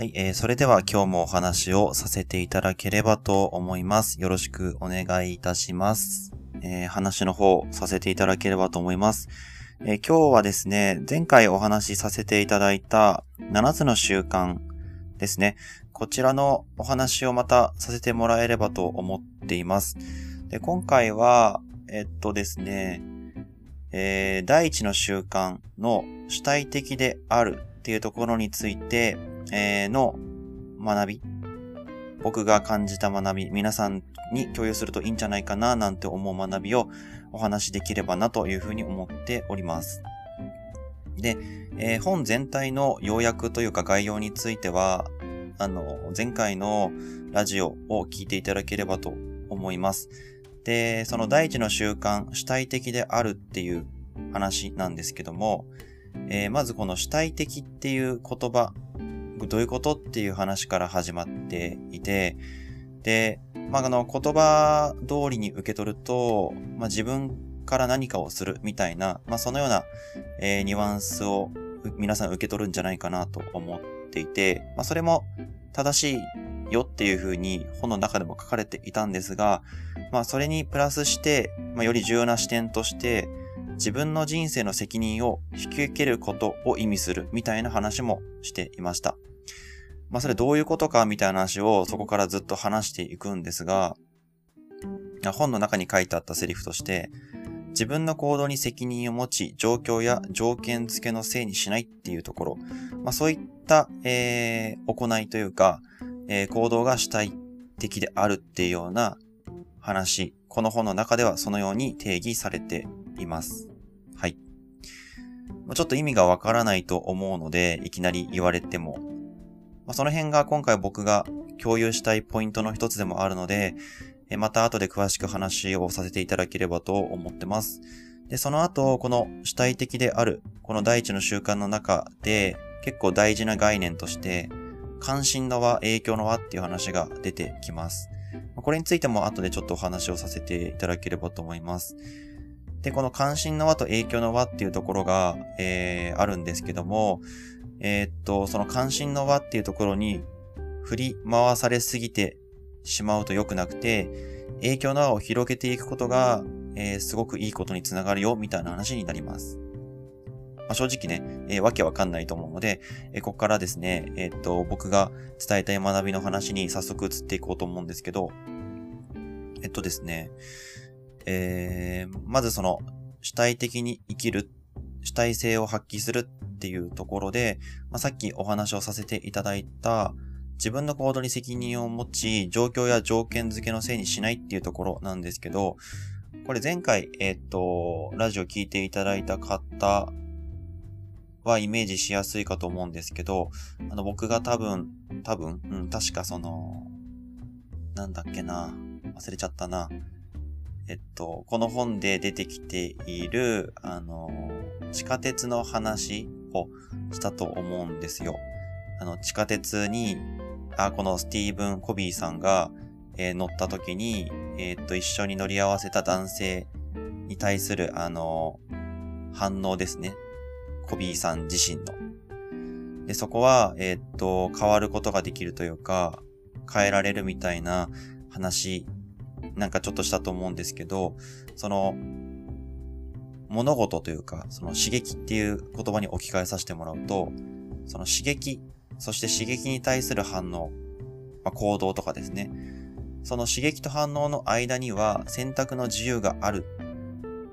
はい、えー、それでは今日もお話をさせていただければと思います。よろしくお願いいたします。えー、話の方させていただければと思います。えー、今日はですね、前回お話しさせていただいた7つの習慣ですね。こちらのお話をまたさせてもらえればと思っています。で今回は、えっとですね、えー、第一の習慣の主体的であるっていうところについて、えー、の学び、僕が感じた学び、皆さんに共有するといいんじゃないかななんて思う学びをお話しできればなというふうに思っております。で、えー、本全体の要約というか概要については、あの、前回のラジオを聞いていただければと思います。で、その第一の習慣、主体的であるっていう話なんですけども、えー、まずこの主体的っていう言葉、どういうこと？っていう話から始まっていて、で、まあ、あの、言葉通りに受け取ると、まあ、自分から何かをするみたいな、まあ、そのような、えー、ニュアンスを皆さん受け取るんじゃないかなと思っていて、まあ、それも正しいよっていうふうに本の中でも書かれていたんですが、まあ、それにプラスして、まあ、より重要な視点として、自分の人生の責任を引き受けることを意味するみたいな話もしていました。まあそれどういうことかみたいな話をそこからずっと話していくんですが、本の中に書いてあったセリフとして、自分の行動に責任を持ち、状況や条件付けのせいにしないっていうところ、まあそういった、えー、行いというか、えー、行動が主体的であるっていうような話、この本の中ではそのように定義されています。はい。ちょっと意味がわからないと思うので、いきなり言われても。まあ、その辺が今回僕が共有したいポイントの一つでもあるので、えまた後で詳しく話をさせていただければと思ってます。で、その後、この主体的である、この第一の習慣の中で、結構大事な概念として、関心の輪、影響の輪っていう話が出てきます。これについても後でちょっとお話をさせていただければと思います。で、この関心の輪と影響の輪っていうところが、えー、あるんですけども、えー、っと、その関心の輪っていうところに振り回されすぎてしまうと良くなくて、影響の輪を広げていくことが、えー、すごくいいことにつながるよ、みたいな話になります。まあ、正直ね、えー、わけわかんないと思うので、えー、ここからですね、えー、っと、僕が伝えたい学びの話に早速移っていこうと思うんですけど、えっとですね、えー、まずその主体的に生きる、主体性を発揮するっていうところで、まあ、さっきお話をさせていただいた自分の行動に責任を持ち、状況や条件付けのせいにしないっていうところなんですけど、これ前回、えっ、と、ラジオ聞いていただいた方はイメージしやすいかと思うんですけど、あの僕が多分、多分、うん、確かその、なんだっけな、忘れちゃったな。えっと、この本で出てきている、あの、地下鉄の話をしたと思うんですよ。あの、地下鉄に、あ、このスティーブン・コビーさんが、えー、乗った時に、えー、っと、一緒に乗り合わせた男性に対する、あの、反応ですね。コビーさん自身の。で、そこは、えー、っと、変わることができるというか、変えられるみたいな話なんかちょっとしたと思うんですけど、その、物事というか、その刺激っていう言葉に置き換えさせてもらうと、その刺激、そして刺激に対する反応、まあ、行動とかですね。その刺激と反応の間には選択の自由がある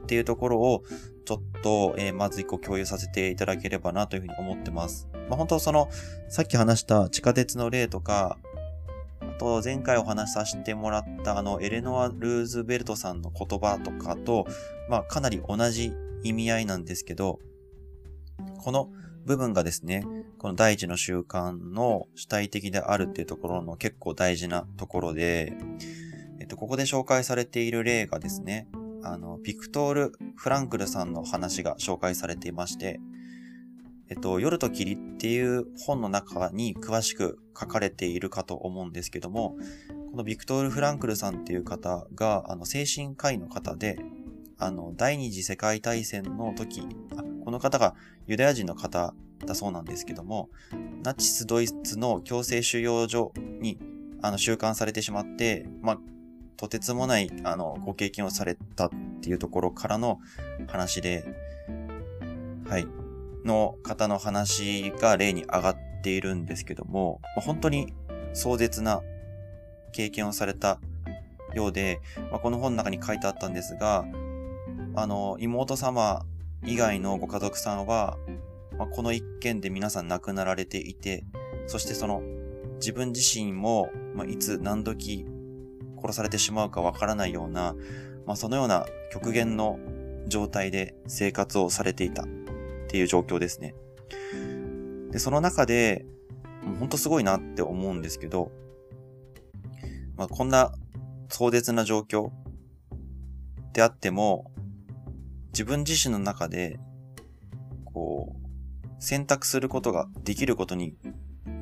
っていうところをちょっと、えー、まず一個共有させていただければなというふうに思ってます。まあ、本当その、さっき話した地下鉄の例とか、と、前回お話しさせてもらったあの、エレノア・ルーズベルトさんの言葉とかと、まあ、かなり同じ意味合いなんですけど、この部分がですね、この第一の習慣の主体的であるっていうところの結構大事なところで、えっと、ここで紹介されている例がですね、あの、ビクトール・フランクルさんの話が紹介されていまして、えっと、夜と霧っていう本の中に詳しく書かれているかと思うんですけども、このビクトール・フランクルさんっていう方が、あの、精神科医の方で、あの、第二次世界大戦の時、あ、ここの方がユダヤ人の方だそうなんですけども、ナチスドイツの強制収容所にあの収監されてしまって、まあ、とてつもないあのご経験をされたっていうところからの話で、はい、の方の話が例に上がっているんですけども、本当に壮絶な経験をされたようで、ま、この本の中に書いてあったんですが、あの、妹様以外のご家族さんは、ま、この一件で皆さん亡くなられていて、そしてその自分自身も、ま、いつ何時殺されてしまうかわからないような、まあ、そのような極限の状態で生活をされていた。っていう状況ですね。で、その中で、ほんとすごいなって思うんですけど、まあ、こんな壮絶な状況であっても、自分自身の中で、こう、選択することができることに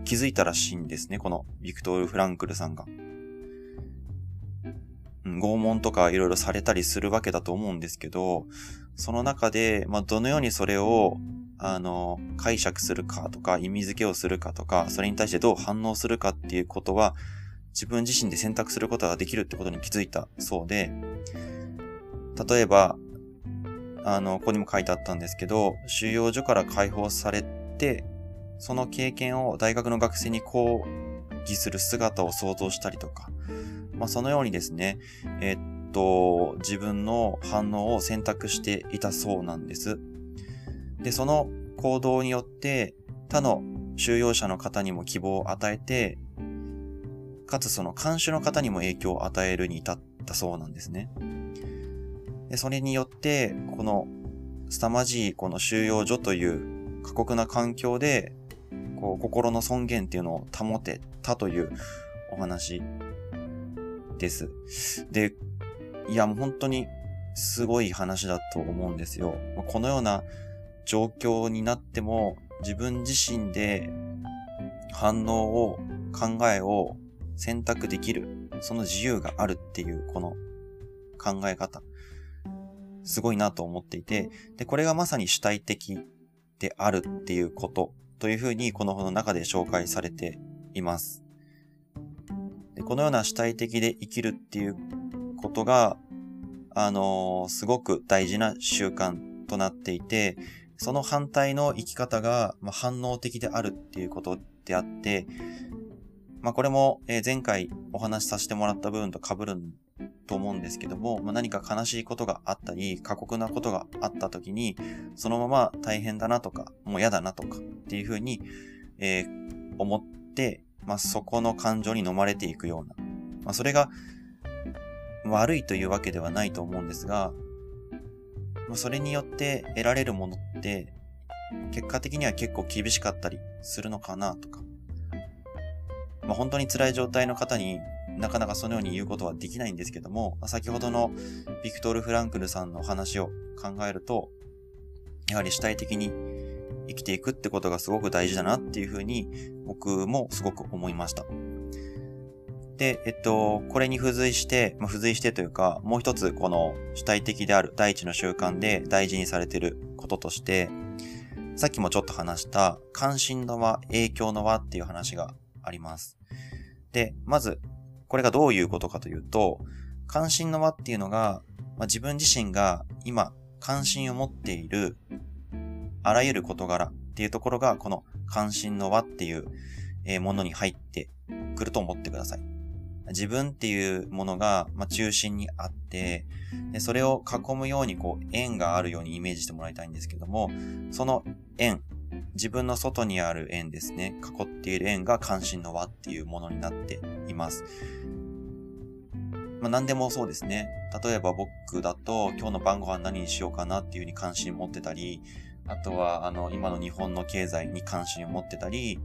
気づいたらしいんですね、このビクトール・フランクルさんが。拷問とかいろいろされたりするわけだと思うんですけど、その中で、まあ、どのようにそれを、あの、解釈するかとか、意味付けをするかとか、それに対してどう反応するかっていうことは、自分自身で選択することができるってことに気づいたそうで、例えば、あの、ここにも書いてあったんですけど、収容所から解放されて、その経験を大学の学生に講義する姿を想像したりとか、まあ、そのようにですね、え、っと、自分の反応を選択していたそうなんです。で、その行動によって、他の収容者の方にも希望を与えて、かつその監守の方にも影響を与えるに至ったそうなんですね。で、それによって、この凄まじいこの収容所という過酷な環境で、こう、心の尊厳っていうのを保てたというお話です。で、いやもう本当にすごい話だと思うんですよ。このような状況になっても自分自身で反応を、考えを選択できる、その自由があるっていうこの考え方、すごいなと思っていて、で、これがまさに主体的であるっていうことというふうにこの本の中で紹介されています。このような主体的で生きるっていうことが、あのー、すごく大事な習慣となっていて、その反対の生き方が、まあ、反応的であるっていうことであって、まあ、これも、え前回お話しさせてもらった部分と被ると思うんですけども、まあ、何か悲しいことがあったり、過酷なことがあった時に、そのまま大変だなとか、もう嫌だなとかっていうふうに、えー、思って、まあ、そこの感情に飲まれていくような。まあ、それが悪いというわけではないと思うんですが、まあ、それによって得られるものって、結果的には結構厳しかったりするのかなとか。まあ、本当に辛い状態の方になかなかそのように言うことはできないんですけども、先ほどのビクトル・フランクルさんの話を考えると、やはり主体的に生きていくってことがすごく大事だなっていうふうに僕もすごく思いました。で、えっと、これに付随して、まあ、付随してというか、もう一つこの主体的である第一の習慣で大事にされていることとして、さっきもちょっと話した関心の輪、影響の輪っていう話があります。で、まず、これがどういうことかというと、関心の輪っていうのが、まあ、自分自身が今関心を持っているあらゆる事柄っていうところが、この関心の輪っていうものに入ってくると思ってください。自分っていうものが、ま中心にあって、でそれを囲むようにこう円があるようにイメージしてもらいたいんですけども、その円、自分の外にある円ですね、囲っている円が関心の輪っていうものになっています。まあ、何でもそうですね。例えば僕だと今日の晩ご飯何にしようかなっていう風に関心持ってたり、あとは、あの、今の日本の経済に関心を持ってたり、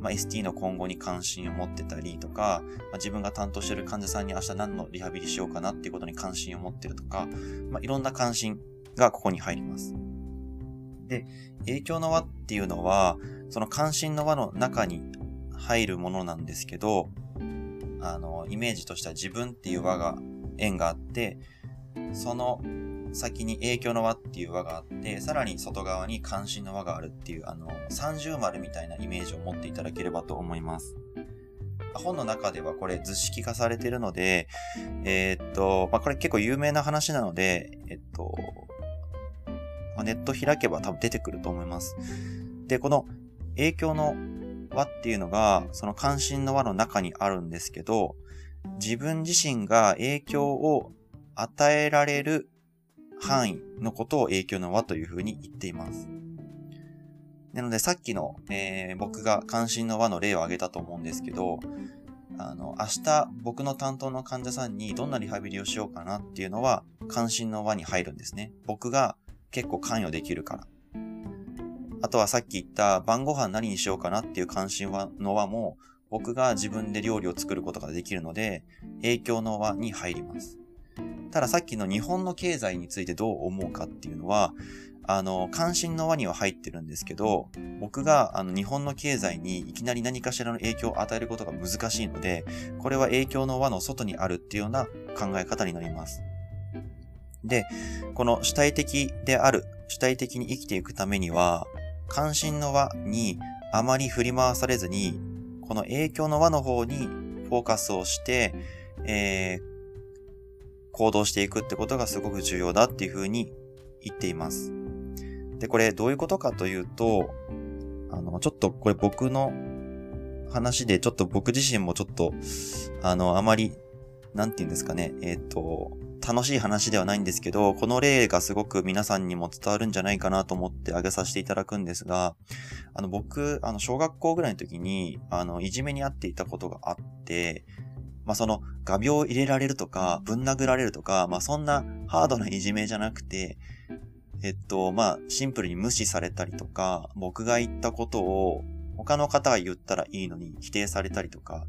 まあ、ST の今後に関心を持ってたりとか、まあ、自分が担当してる患者さんに明日何のリハビリしようかなっていうことに関心を持ってるとか、まあ、いろんな関心がここに入ります。で、影響の輪っていうのは、その関心の輪の中に入るものなんですけど、あの、イメージとしては自分っていう輪が、円があって、その先に影響の輪っていう輪があって、さらに外側に関心の輪があるっていう、あの、三重丸みたいなイメージを持っていただければと思います。本の中ではこれ図式化されてるので、えー、っと、まあ、これ結構有名な話なので、えっと、ま、ネット開けば多分出てくると思います。で、この影響の輪っていうのが、その関心の輪の中にあるんですけど、自分自身が影響を与えられる範囲のことを影響の輪というふうに言っています。なのでさっきの、えー、僕が関心の輪の例を挙げたと思うんですけど、あの、明日僕の担当の患者さんにどんなリハビリをしようかなっていうのは関心の輪に入るんですね。僕が結構関与できるから。あとはさっき言った晩ご飯何にしようかなっていう関心の輪も僕が自分で料理を作ることができるので影響の輪に入ります。たださっきの日本の経済についてどう思うかっていうのは、あの、関心の輪には入ってるんですけど、僕があの日本の経済にいきなり何かしらの影響を与えることが難しいので、これは影響の輪の外にあるっていうような考え方になります。で、この主体的である、主体的に生きていくためには、関心の輪にあまり振り回されずに、この影響の輪の方にフォーカスをして、えー、行動していくってことがすごく重要だっていうふうに言っています。で、これどういうことかというと、あの、ちょっとこれ僕の話で、ちょっと僕自身もちょっと、あの、あまり、なんて言うんですかね、えっ、ー、と、楽しい話ではないんですけど、この例がすごく皆さんにも伝わるんじゃないかなと思って挙げさせていただくんですが、あの、僕、あの、小学校ぐらいの時に、あの、いじめにあっていたことがあって、まあ、その、画鋲を入れられるとか、ぶん殴られるとか、まあ、そんなハードないじめじゃなくて、えっと、まあ、シンプルに無視されたりとか、僕が言ったことを他の方が言ったらいいのに否定されたりとか、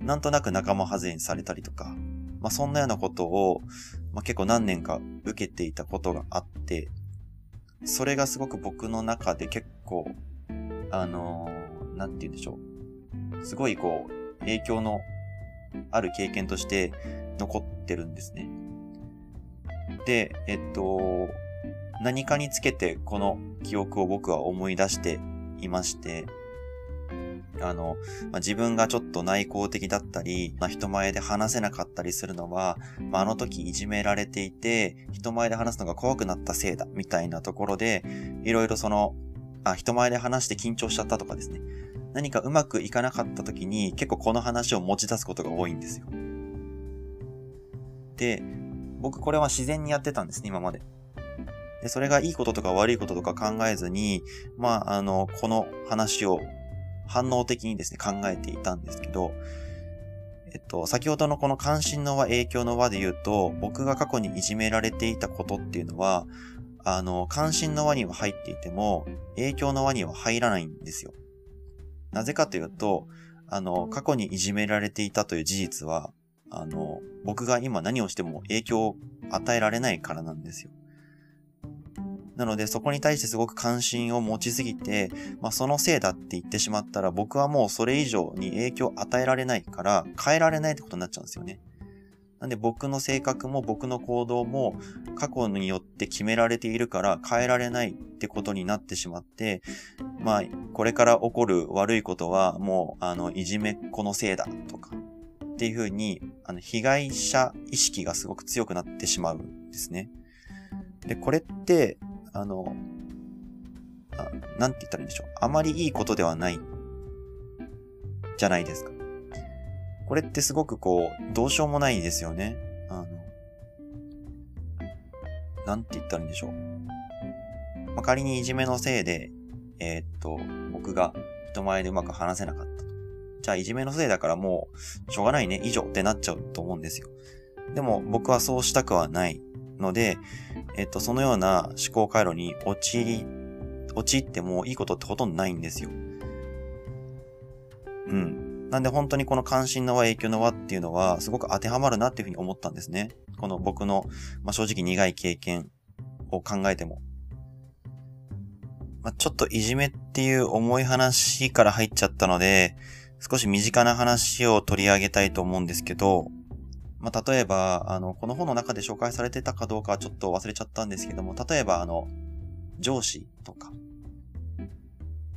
なんとなく仲間外れにされたりとか、まあ、そんなようなことを、まあ、結構何年か受けていたことがあって、それがすごく僕の中で結構、あのー、なんて言うんでしょう。すごいこう、影響のある経験として残ってるんですね。で、えっと、何かにつけてこの記憶を僕は思い出していまして、あの、まあ、自分がちょっと内向的だったり、まあ、人前で話せなかったりするのは、まあ、あの時いじめられていて、人前で話すのが怖くなったせいだ、みたいなところで、いろいろその、あ、人前で話して緊張しちゃったとかですね。何かうまくいかなかった時に結構この話を持ち出すことが多いんですよ。で、僕これは自然にやってたんですね、今まで。で、それがいいこととか悪いこととか考えずに、まあ、あの、この話を反応的にですね、考えていたんですけど、えっと、先ほどのこの関心の輪、影響の輪で言うと、僕が過去にいじめられていたことっていうのは、あの、関心の輪には入っていても、影響の輪には入らないんですよ。なぜかというと、あの、過去にいじめられていたという事実は、あの、僕が今何をしても影響を与えられないからなんですよ。なので、そこに対してすごく関心を持ちすぎて、まあ、そのせいだって言ってしまったら、僕はもうそれ以上に影響を与えられないから、変えられないってことになっちゃうんですよね。なんで僕の性格も僕の行動も過去によって決められているから変えられないってことになってしまって、まあ、これから起こる悪いことはもう、あの、いじめっ子のせいだとか、っていうふうに、あの、被害者意識がすごく強くなってしまうんですね。で、これって、あの、あなんて言ったらいいんでしょう。あまりいいことではない、じゃないですか。これってすごくこう、どうしようもないですよね。あの、なんて言ったらいいんでしょう。まあ、仮にいじめのせいで、えー、っと、僕が人前でうまく話せなかったと。じゃあいじめのせいだからもう、しょうがないね、以上ってなっちゃうと思うんですよ。でも僕はそうしたくはないので、えっと、そのような思考回路に陥り、陥ってもいいことってほとんどないんですよ。うん。なんで本当にこの関心の輪、影響の輪っていうのはすごく当てはまるなっていうふうに思ったんですね。この僕の、まあ、正直苦い経験を考えても。まあ、ちょっといじめっていう重い話から入っちゃったので、少し身近な話を取り上げたいと思うんですけど、まあ、例えば、あの、この本の中で紹介されてたかどうかはちょっと忘れちゃったんですけども、例えば、あの、上司とか、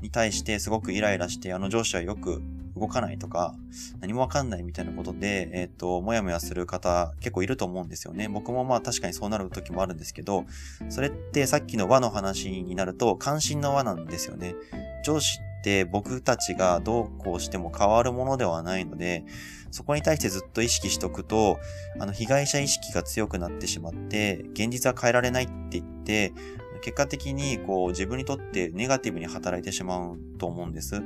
に対してすごくイライラして、あの上司はよく動かないとか、何もわかんないみたいなことで、えっ、ー、と、もやもやする方結構いると思うんですよね。僕もまあ確かにそうなる時もあるんですけど、それってさっきの和の話になると関心の和なんですよね。上司って僕たちがどうこうしても変わるものではないので、そこに対してずっと意識しとくと、あの、被害者意識が強くなってしまって、現実は変えられないって言って、結果的にこう自分にとってネガティブに働いてしまうと思うんです。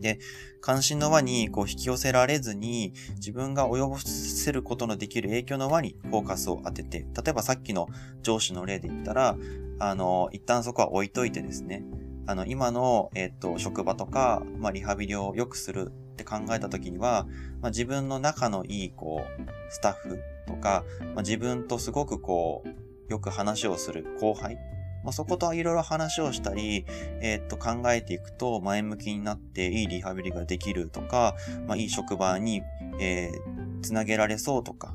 で、関心の輪にこう引き寄せられずに、自分が及ぼせることのできる影響の輪にフォーカスを当てて、例えばさっきの上司の例で言ったら、あの、一旦そこは置いといてですね、あの、今の、えっ、と、職場とか、まあ、リハビリを良くするって考えた時には、まあ、自分の仲のいい、こう、スタッフとか、まあ、自分とすごくこう、よく話をする後輩まあ、そこといろいろ話をしたり、えー、っと考えていくと前向きになっていいリハビリができるとか、まあ、いい職場に、えー、つなげられそうとか、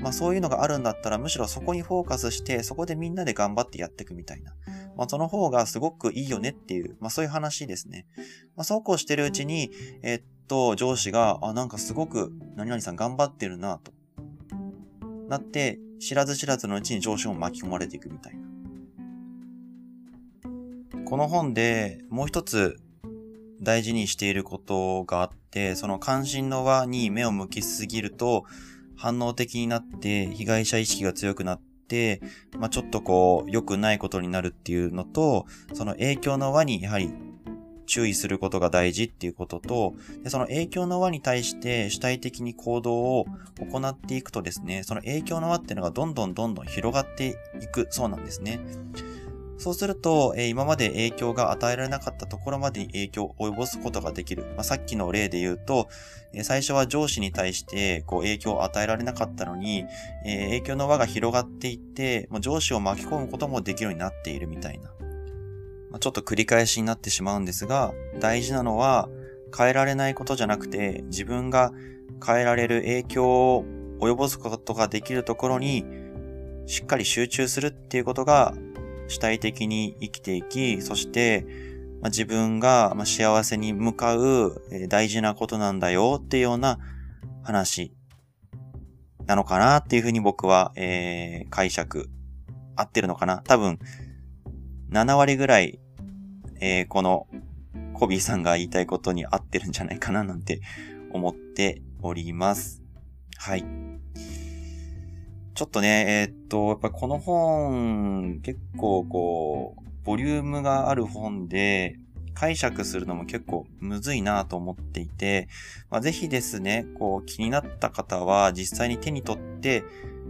まあそういうのがあるんだったらむしろそこにフォーカスしてそこでみんなで頑張ってやっていくみたいな。まあその方がすごくいいよねっていう、まあそういう話ですね。まあそうこうしてるうちに、えー、っと上司が、あ、なんかすごく何々さん頑張ってるなと。なって、知らず知らずのうちに上司も巻き込まれていくみたいな。この本でもう一つ大事にしていることがあって、その関心の輪に目を向きすぎると反応的になって被害者意識が強くなって、まあ、ちょっとこう良くないことになるっていうのと、その影響の輪にやはり注意することが大事っていうことと、でその影響の輪に対して主体的に行動を行っていくとですね、その影響の輪っていうのがどんどんどんどん広がっていくそうなんですね。そうすると、えー、今まで影響が与えられなかったところまでに影響を及ぼすことができる。まあ、さっきの例で言うと、えー、最初は上司に対してこう影響を与えられなかったのに、えー、影響の輪が広がっていって、もう上司を巻き込むこともできるようになっているみたいな。まあ、ちょっと繰り返しになってしまうんですが、大事なのは変えられないことじゃなくて、自分が変えられる影響を及ぼすことができるところに、しっかり集中するっていうことが主体的に生きていき、そして、まあ、自分が幸せに向かう大事なことなんだよっていうような話なのかなっていうふうに僕は、えー、解釈合ってるのかな多分、7割ぐらい、えー、このコビーさんが言いたいことに合ってるんじゃないかななんて思っております。はい。ちょっとね、えー、っと、やっぱこの本、結構こう、ボリュームがある本で、解釈するのも結構むずいなと思っていて、まあ、ぜひですね、こう気になった方は実際に手に取って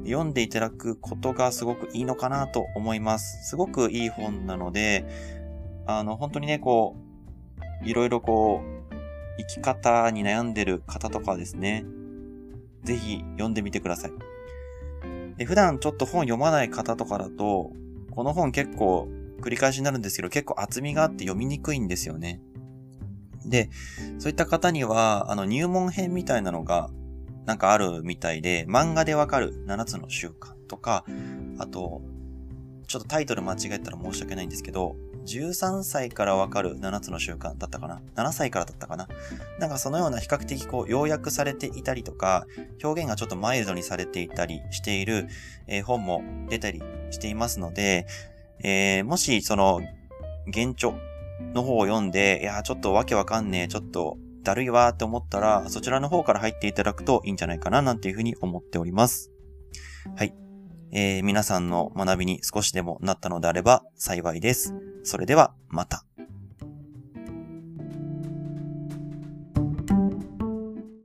読んでいただくことがすごくいいのかなと思います。すごくいい本なので、あの、本当にね、こう、いろいろこう、生き方に悩んでる方とかですね、ぜひ読んでみてください。で、普段ちょっと本読まない方とかだと、この本結構繰り返しになるんですけど、結構厚みがあって読みにくいんですよね。で、そういった方には、あの、入門編みたいなのが、なんかあるみたいで、漫画でわかる7つの習慣とか、あと、ちょっとタイトル間違えたら申し訳ないんですけど、13歳からわかる7つの習慣だったかな ?7 歳からだったかな？なんかそのような比較的こう要約されていたりとか、表現がちょっとマイルドにされていたりしている、えー、本も出たりしていますので、えー、もしその原著の方を読んで、いや、ちょっとわけわかんねえ、ちょっとだるいわーって思ったら、そちらの方から入っていただくといいんじゃないかななんていうふうに思っております。はい。えー、皆さんの学びに少しでもなったのであれば幸いです。それではまた。